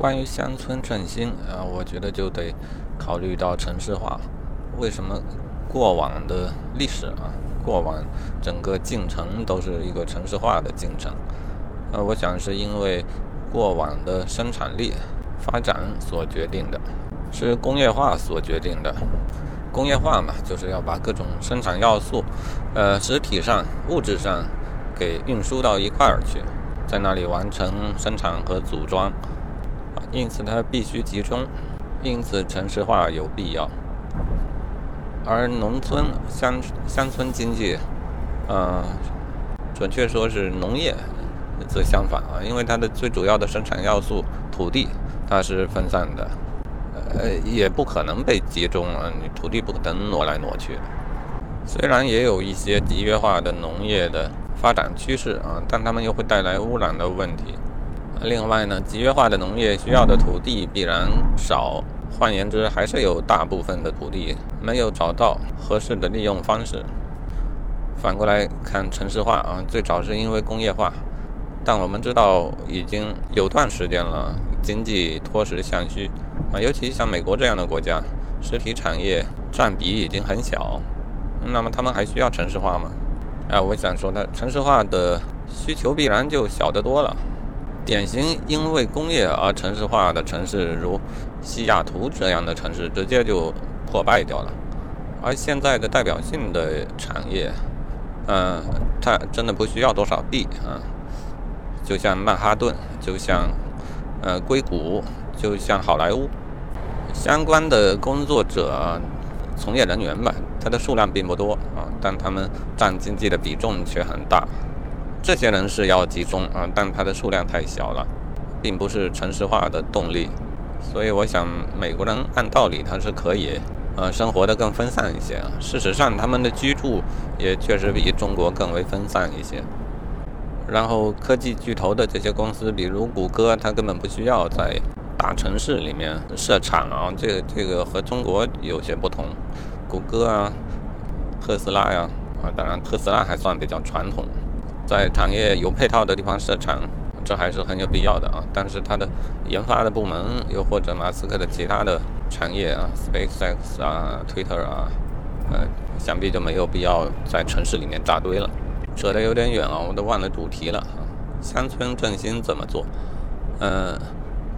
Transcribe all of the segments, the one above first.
关于乡村振兴啊，我觉得就得考虑到城市化。为什么过往的历史啊，过往整个进程都是一个城市化的进程？呃，我想是因为过往的生产力发展所决定的，是工业化所决定的。工业化嘛，就是要把各种生产要素，呃，实体上、物质上给运输到一块儿去，在那里完成生产和组装。因此，它必须集中，因此城市化有必要。而农村乡乡村经济，呃，准确说是农业，则相反啊，因为它的最主要的生产要素土地，它是分散的，呃，也不可能被集中啊，你土地不可能挪来挪去。虽然也有一些集约化的农业的发展趋势啊，但它们又会带来污染的问题。另外呢，集约化的农业需要的土地必然少，换言之，还是有大部分的土地没有找到合适的利用方式。反过来看城市化啊，最早是因为工业化，但我们知道已经有段时间了，经济脱实向虚啊，尤其像美国这样的国家，实体产业占比已经很小，那么他们还需要城市化吗？啊，我想说，它城市化的需求必然就小得多了。典型因为工业而城市化的城市，如西雅图这样的城市，直接就破败掉了。而现在的代表性的产业，嗯，它真的不需要多少地啊，就像曼哈顿，就像呃硅谷，就像好莱坞，相关的工作者、从业人员吧，它的数量并不多啊，但他们占经济的比重却很大。这些人是要集中啊，但它的数量太小了，并不是城市化的动力。所以我想，美国人按道理他是可以，呃，生活的更分散一些啊。事实上，他们的居住也确实比中国更为分散一些。然后，科技巨头的这些公司，比如谷歌，它根本不需要在大城市里面设厂啊。这个这个和中国有些不同。谷歌啊，特斯拉呀，啊，当然特斯拉还算比较传统。在产业有配套的地方设厂，这还是很有必要的啊。但是它的研发的部门，又或者马斯克的其他的产业啊，SpaceX 啊，Twitter 啊，呃，想必就没有必要在城市里面扎堆了。扯得有点远啊，我都忘了主题了。乡村振兴怎么做？嗯，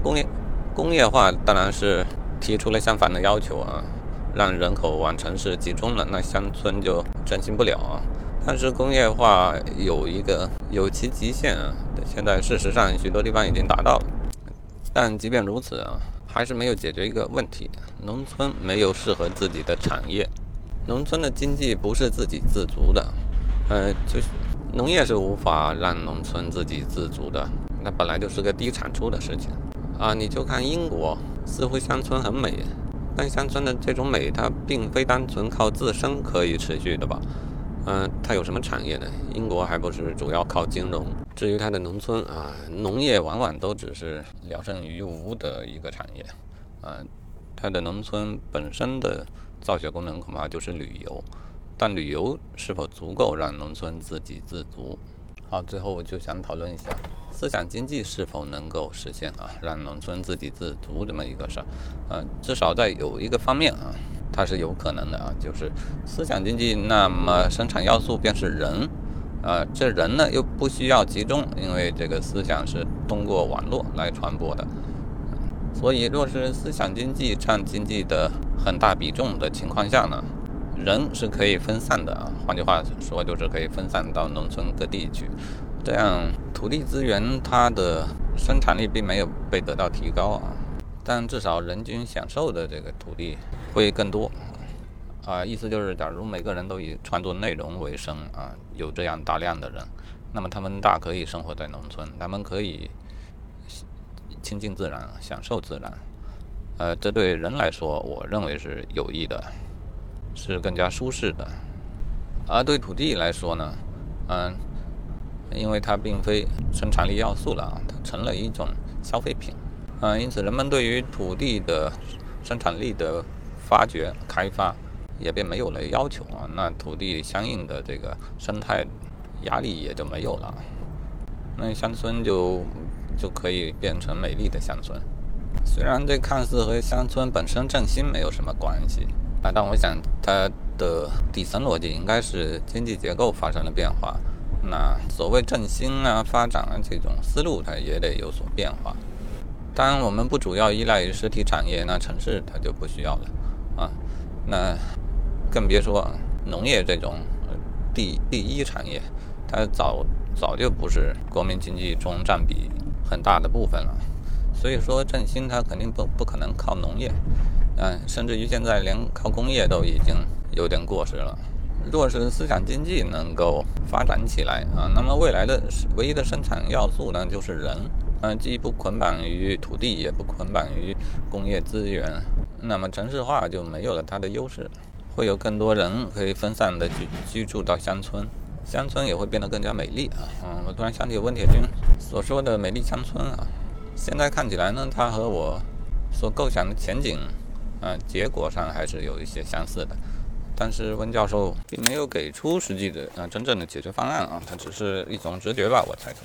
工业工业化当然是提出了相反的要求啊，让人口往城市集中了，那乡村就振兴不了啊。但是工业化有一个有其极限啊，现在事实上许多地方已经达到了，但即便如此啊，还是没有解决一个问题：农村没有适合自己的产业，农村的经济不是自给自足的，呃，就是农业是无法让农村自给自足的，那本来就是个低产出的事情啊。你就看英国，似乎乡村很美，但乡村的这种美，它并非单纯靠自身可以持续的吧？嗯，它有什么产业呢？英国还不是主要靠金融。至于它的农村啊，农业往往都只是聊胜于无的一个产业。啊，它的农村本身的造血功能恐怕就是旅游，但旅游是否足够让农村自给自足？好，最后我就想讨论一下思想经济是否能够实现啊，让农村自给自足这么一个事儿。嗯，至少在有一个方面啊。它是有可能的啊，就是思想经济，那么生产要素便是人，啊，这人呢又不需要集中，因为这个思想是通过网络来传播的，所以若是思想经济占经济的很大比重的情况下呢，人是可以分散的啊，换句话说就是可以分散到农村各地去，这样土地资源它的生产力并没有被得到提高啊。但至少人均享受的这个土地会更多，啊，意思就是，假如每个人都以创作内容为生啊，有这样大量的人，那么他们大可以生活在农村，他们可以亲近自然，享受自然，呃，这对人来说，我认为是有益的，是更加舒适的。而对土地来说呢，嗯，因为它并非生产力要素了，它成了一种消费品。嗯，因此人们对于土地的生产力的发掘、开发也便没有了要求啊。那土地相应的这个生态压力也就没有了，那乡村就就可以变成美丽的乡村。虽然这看似和乡村本身振兴没有什么关系啊，但我想它的底层逻辑应该是经济结构发生了变化。那所谓振兴啊、发展啊这种思路，它也得有所变化。当然，我们不主要依赖于实体产业，那城市它就不需要了啊。那更别说农业这种第第一产业，它早早就不是国民经济中占比很大的部分了。所以说振兴它肯定不不可能靠农业，嗯，甚至于现在连靠工业都已经有点过时了。若是思想经济能够发展起来啊，那么未来的唯一的生产要素呢就是人，嗯，既不捆绑于土地，也不捆绑于工业资源，那么城市化就没有了它的优势，会有更多人可以分散的居居住到乡村，乡村也会变得更加美丽啊。嗯，我突然想起温铁军所说的美丽乡村啊。现在看起来呢，它和我所构想的前景，啊，结果上还是有一些相似的。但是温教授并没有给出实际的啊真正的解决方案啊，它只是一种直觉吧，我猜测。